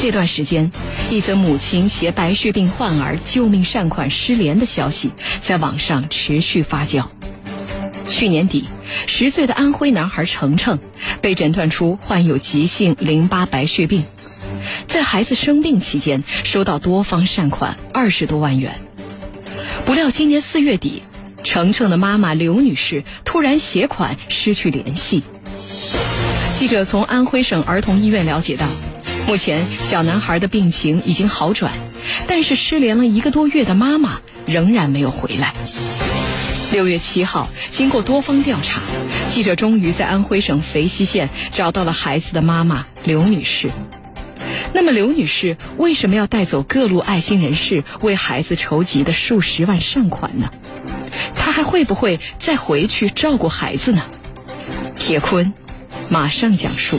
这段时间，一则母亲携白血病患儿救命善款失联的消息在网上持续发酵。去年底，十岁的安徽男孩程程被诊断出患有急性淋巴白血病，在孩子生病期间收到多方善款二十多万元。不料今年四月底，程程的妈妈刘女士突然携款失去联系。记者从安徽省儿童医院了解到，目前小男孩的病情已经好转，但是失联了一个多月的妈妈仍然没有回来。六月七号，经过多方调查，记者终于在安徽省肥西县找到了孩子的妈妈刘女士。那么，刘女士为什么要带走各路爱心人士为孩子筹集的数十万善款呢？她还会不会再回去照顾孩子呢？铁坤马上讲述。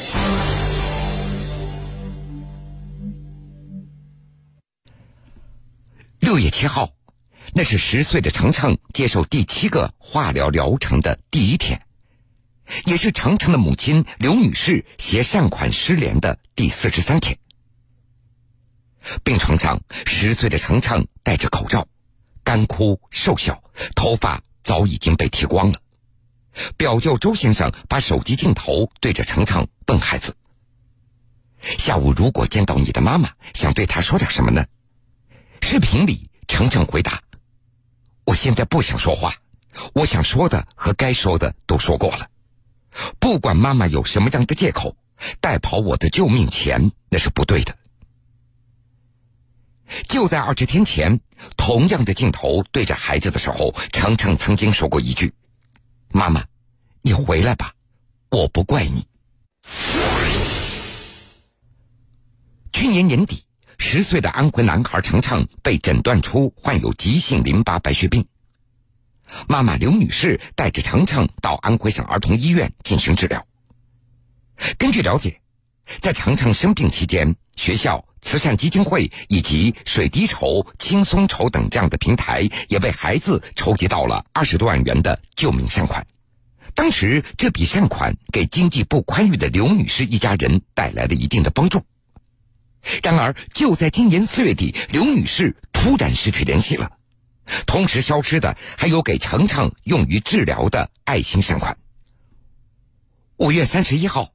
六月七号。那是十岁的程程接受第七个化疗疗程的第一天，也是程程的母亲刘女士携善款失联的第四十三天。病床上，十岁的程程戴着口罩，干枯瘦小，头发早已经被剃光了。表舅周先生把手机镜头对着程程问孩子：“下午如果见到你的妈妈，想对她说点什么呢？”视频里，程程回答。我现在不想说话，我想说的和该说的都说过了。不管妈妈有什么样的借口，带跑我的救命钱那是不对的。就在二十天前，同样的镜头对着孩子的时候，程程曾经说过一句：“妈妈，你回来吧，我不怪你。”去年年底。十岁的安徽男孩程程被诊断出患有急性淋巴白血病，妈妈刘女士带着程程到安徽省儿童医院进行治疗。根据了解，在程程生病期间，学校、慈善基金会以及水滴筹、轻松筹等这样的平台也为孩子筹集到了二十多万元的救命善款。当时，这笔善款给经济不宽裕的刘女士一家人带来了一定的帮助。然而，就在今年四月底，刘女士突然失去联系了，同时消失的还有给程程用于治疗的爱心善款。五月三十一号，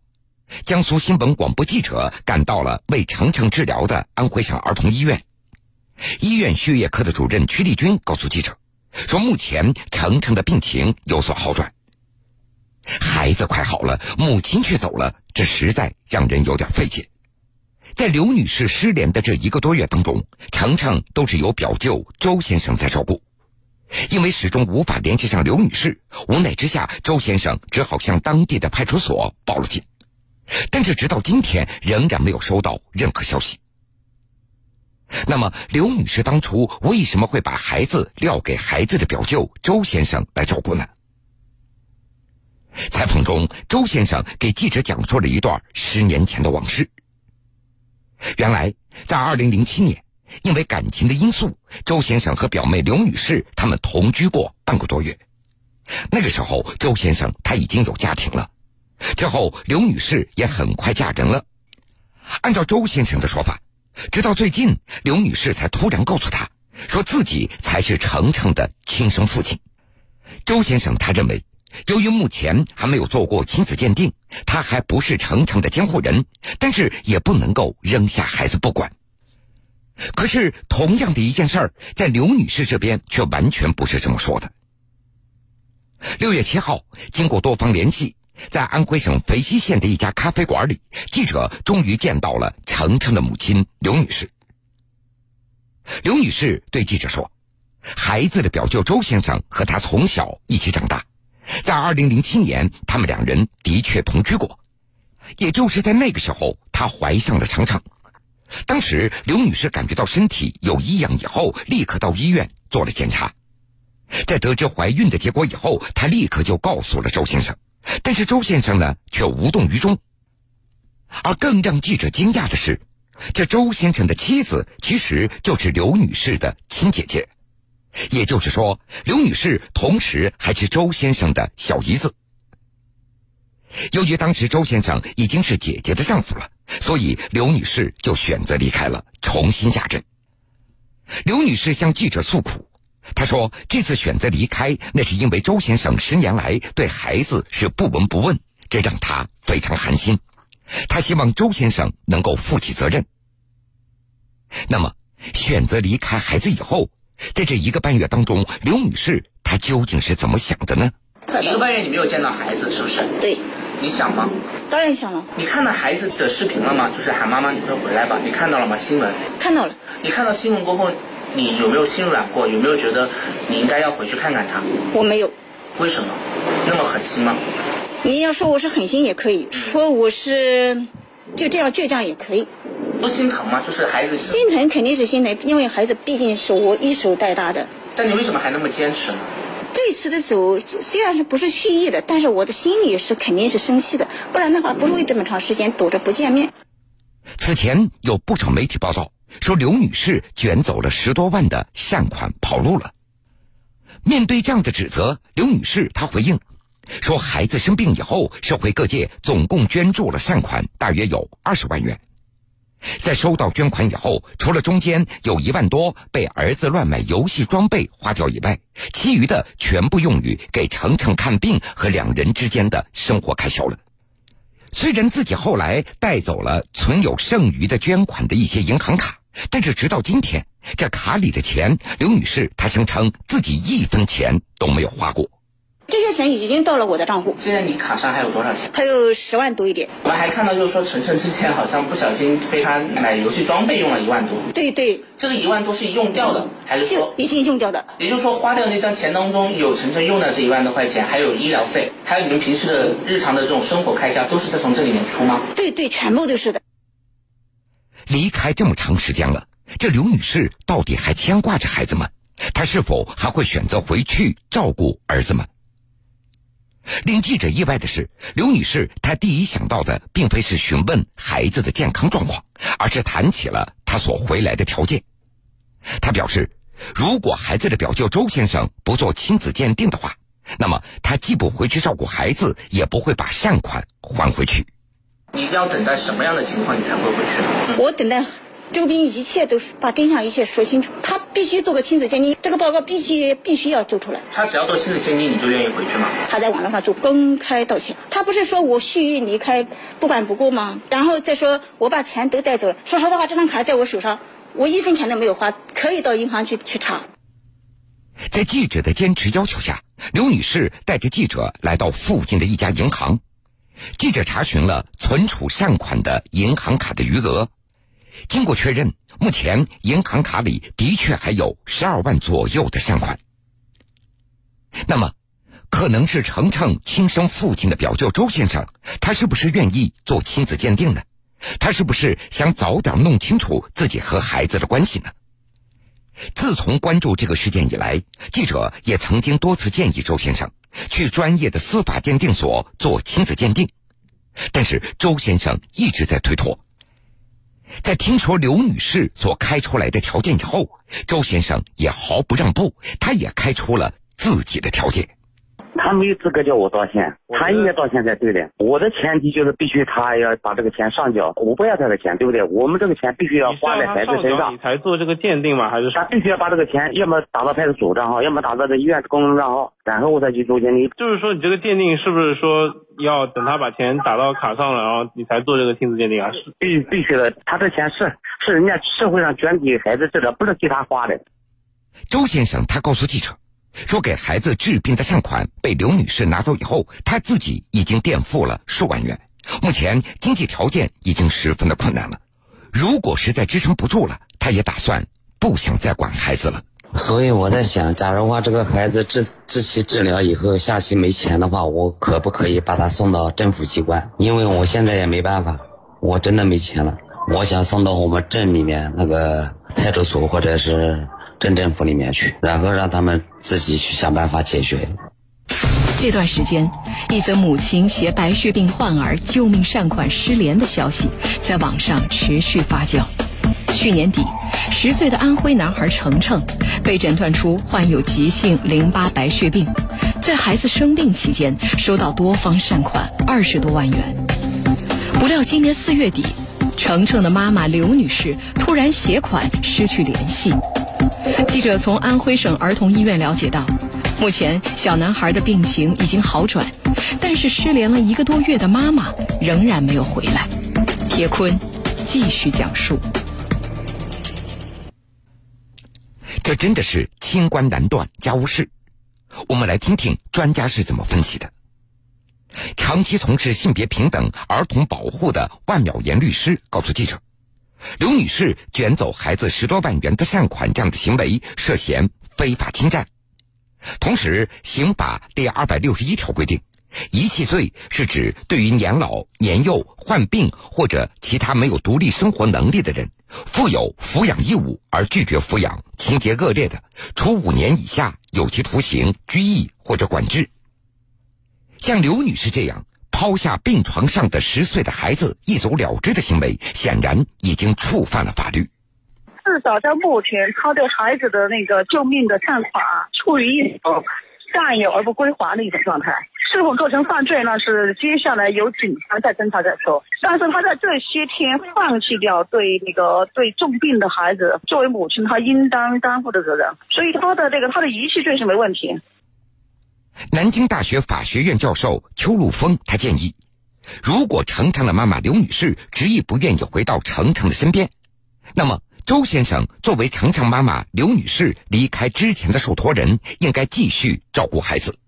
江苏新闻广播记者赶到了为程程治疗的安徽省儿童医院，医院血液科的主任曲丽君告诉记者，说目前程程的病情有所好转。孩子快好了，母亲却走了，这实在让人有点费解。在刘女士失联的这一个多月当中，程程都是由表舅周先生在照顾。因为始终无法联系上刘女士，无奈之下，周先生只好向当地的派出所报了警。但是直到今天，仍然没有收到任何消息。那么，刘女士当初为什么会把孩子撂给孩子的表舅周先生来照顾呢？采访中，周先生给记者讲述了一段十年前的往事。原来，在二零零七年，因为感情的因素，周先生和表妹刘女士他们同居过半个多月。那个时候，周先生他已经有家庭了。之后，刘女士也很快嫁人了。按照周先生的说法，直到最近，刘女士才突然告诉他，说自己才是程程的亲生父亲。周先生他认为。由于目前还没有做过亲子鉴定，他还不是程程的监护人，但是也不能够扔下孩子不管。可是，同样的一件事儿，在刘女士这边却完全不是这么说的。六月七号，经过多方联系，在安徽省肥西县的一家咖啡馆里，记者终于见到了程程的母亲刘女士。刘女士对记者说：“孩子的表舅周先生和他从小一起长大。”在二零零七年，他们两人的确同居过，也就是在那个时候，她怀上了程程。当时刘女士感觉到身体有异样以后，立刻到医院做了检查。在得知怀孕的结果以后，她立刻就告诉了周先生，但是周先生呢却无动于衷。而更让记者惊讶的是，这周先生的妻子其实就是刘女士的亲姐姐。也就是说，刘女士同时还是周先生的小姨子。由于当时周先生已经是姐姐的丈夫了，所以刘女士就选择离开了，重新嫁人。刘女士向记者诉苦，她说：“这次选择离开，那是因为周先生十年来对孩子是不闻不问，这让她非常寒心。她希望周先生能够负起责任。”那么，选择离开孩子以后，在这一个半月当中，刘女士她究竟是怎么想的呢？一个半月你没有见到孩子，是不是？对。你想吗？当然想了。你看到孩子的视频了吗？就是喊妈妈，你快回来吧！你看到了吗？新闻。看到了。你看到新闻过后，你有没有心软过？有没有觉得你应该要回去看看他？我没有。为什么？那么狠心吗？你要说我是狠心也可以说我是就这样倔强也可以。不心疼吗？就是孩子。心疼肯定是心疼，因为孩子毕竟是我一手带大的。但你为什么还那么坚持呢？这次的走虽然是不是蓄意的，但是我的心里是肯定是生气的，不然的话不会这么长时间躲着不见面。此前有不少媒体报道说刘女士卷走了十多万的善款跑路了。面对这样的指责，刘女士她回应说，孩子生病以后，社会各界总共捐助了善款大约有二十万元。在收到捐款以后，除了中间有一万多被儿子乱买游戏装备花掉以外，其余的全部用于给程程看病和两人之间的生活开销了。虽然自己后来带走了存有剩余的捐款的一些银行卡，但是直到今天，这卡里的钱，刘女士她声称自己一分钱都没有花过。这些钱已经到了我的账户。现在你卡上还有多少钱？还有十万多一点。我们还看到，就是说晨晨之前好像不小心被他买游戏装备用了一万多。对对。这个一万多是用掉的，还是说已经用掉的？也就是说，花掉那张钱当中有晨晨用的这一万多块钱，还有医疗费，还有你们平时的日常的这种生活开销，都是在从这里面出吗？对对，全部都是的。离开这么长时间了，这刘女士到底还牵挂着孩子们？她是否还会选择回去照顾儿子们？令记者意外的是，刘女士她第一想到的并非是询问孩子的健康状况，而是谈起了她所回来的条件。她表示，如果孩子的表舅周先生不做亲子鉴定的话，那么他既不回去照顾孩子，也不会把善款还回去。你要等待什么样的情况，你才会回去？我等待。周斌一切都是把真相一切说清楚，他必须做个亲子鉴定，这个报告必须必须要做出来。他只要做亲子鉴定，你就愿意回去吗？他在网络上做公开道歉，他不是说我蓄意离开不管不顾吗？然后再说我把钱都带走了。说实话，这张卡在我手上，我一分钱都没有花，可以到银行去去查。在记者的坚持要求下，刘女士带着记者来到附近的一家银行，记者查询了存储善款的银行卡的余额。经过确认，目前银行卡里的确还有十二万左右的善款。那么，可能是程程亲生父亲的表舅周先生，他是不是愿意做亲子鉴定呢？他是不是想早点弄清楚自己和孩子的关系呢？自从关注这个事件以来，记者也曾经多次建议周先生去专业的司法鉴定所做亲子鉴定，但是周先生一直在推脱。在听说刘女士所开出来的条件以后，周先生也毫不让步，他也开出了自己的条件。他没有资格叫我道歉，他应该道歉才对的。我的前提就是必须他要把这个钱上交，我不要他的钱，对不对？我们这个钱必须要花在孩子身上。你才做这个鉴定吗？还是他必须要把这个钱，要么打到派出所账号，要么打到这医院公众账号，然后我再去做鉴定。就是说，你这个鉴定是不是说要等他把钱打到卡上了，然后你才做这个亲子鉴定啊？是必必须的，他这钱是是人家社会上捐给孩子治疗，不是替他花的。周先生他告诉记者。说给孩子治病的善款被刘女士拿走以后，他自己已经垫付了数万元，目前经济条件已经十分的困难了。如果实在支撑不住了，他也打算不想再管孩子了。所以我在想，假如话这个孩子治治期治疗以后，下期没钱的话，我可不可以把他送到政府机关？因为我现在也没办法，我真的没钱了。我想送到我们镇里面那个派出所，或者是。镇政府里面去，然后让他们自己去想办法解决。这段时间，一则母亲携白血病患儿救命善款失联的消息在网上持续发酵。去年底，十岁的安徽男孩程程被诊断出患有急性淋巴白血病，在孩子生病期间收到多方善款二十多万元。不料今年四月底，程程的妈妈刘女士突然携款失去联系。记者从安徽省儿童医院了解到，目前小男孩的病情已经好转，但是失联了一个多月的妈妈仍然没有回来。铁坤继续讲述。这真的是清官难断家务事。我们来听听专家是怎么分析的。长期从事性别平等、儿童保护的万淼岩律师告诉记者，刘女士卷走孩子十多万元的善款这样的行为涉嫌非法侵占。同时，刑法第二百六十一条规定，遗弃罪是指对于年老、年幼、患病或者其他没有独立生活能力的人，负有抚养义务而拒绝抚养，情节恶劣的，处五年以下有期徒刑、拘役或者管制。像刘女士这样抛下病床上的十岁的孩子一走了之的行为，显然已经触犯了法律。至少在目前，他对孩子的那个救命的善款处于一种占有而不归还的一种状态。是否构成犯罪呢？是接下来由警方再侦查再说。但是他在这些天放弃掉对那个对重病的孩子，作为母亲，他应当担负的责任。所以他的这个他的遗弃罪是没问题。南京大学法学院教授邱路峰他建议，如果程程的妈妈刘女士执意不愿意回到程程的身边，那么周先生作为程程妈妈刘女士离开之前的受托人，应该继续照顾孩子。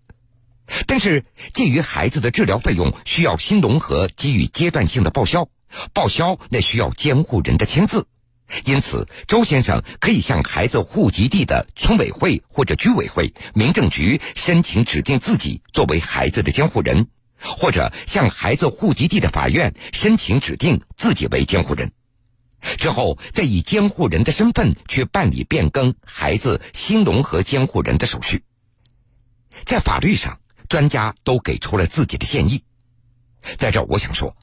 但是，鉴于孩子的治疗费用需要新农合给予阶段性的报销，报销那需要监护人的签字。因此，周先生可以向孩子户籍地的村委会或者居委会、民政局申请指定自己作为孩子的监护人，或者向孩子户籍地的法院申请指定自己为监护人，之后再以监护人的身份去办理变更孩子新农合监护人的手续。在法律上，专家都给出了自己的建议。在这，我想说。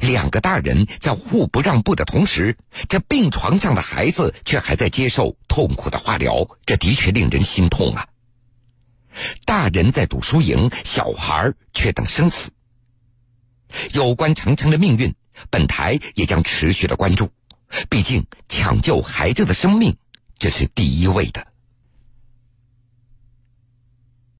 两个大人在互不让步的同时，这病床上的孩子却还在接受痛苦的化疗，这的确令人心痛啊！大人在赌输赢，小孩却等生死。有关程程的命运，本台也将持续的关注。毕竟，抢救孩子的生命，这是第一位的。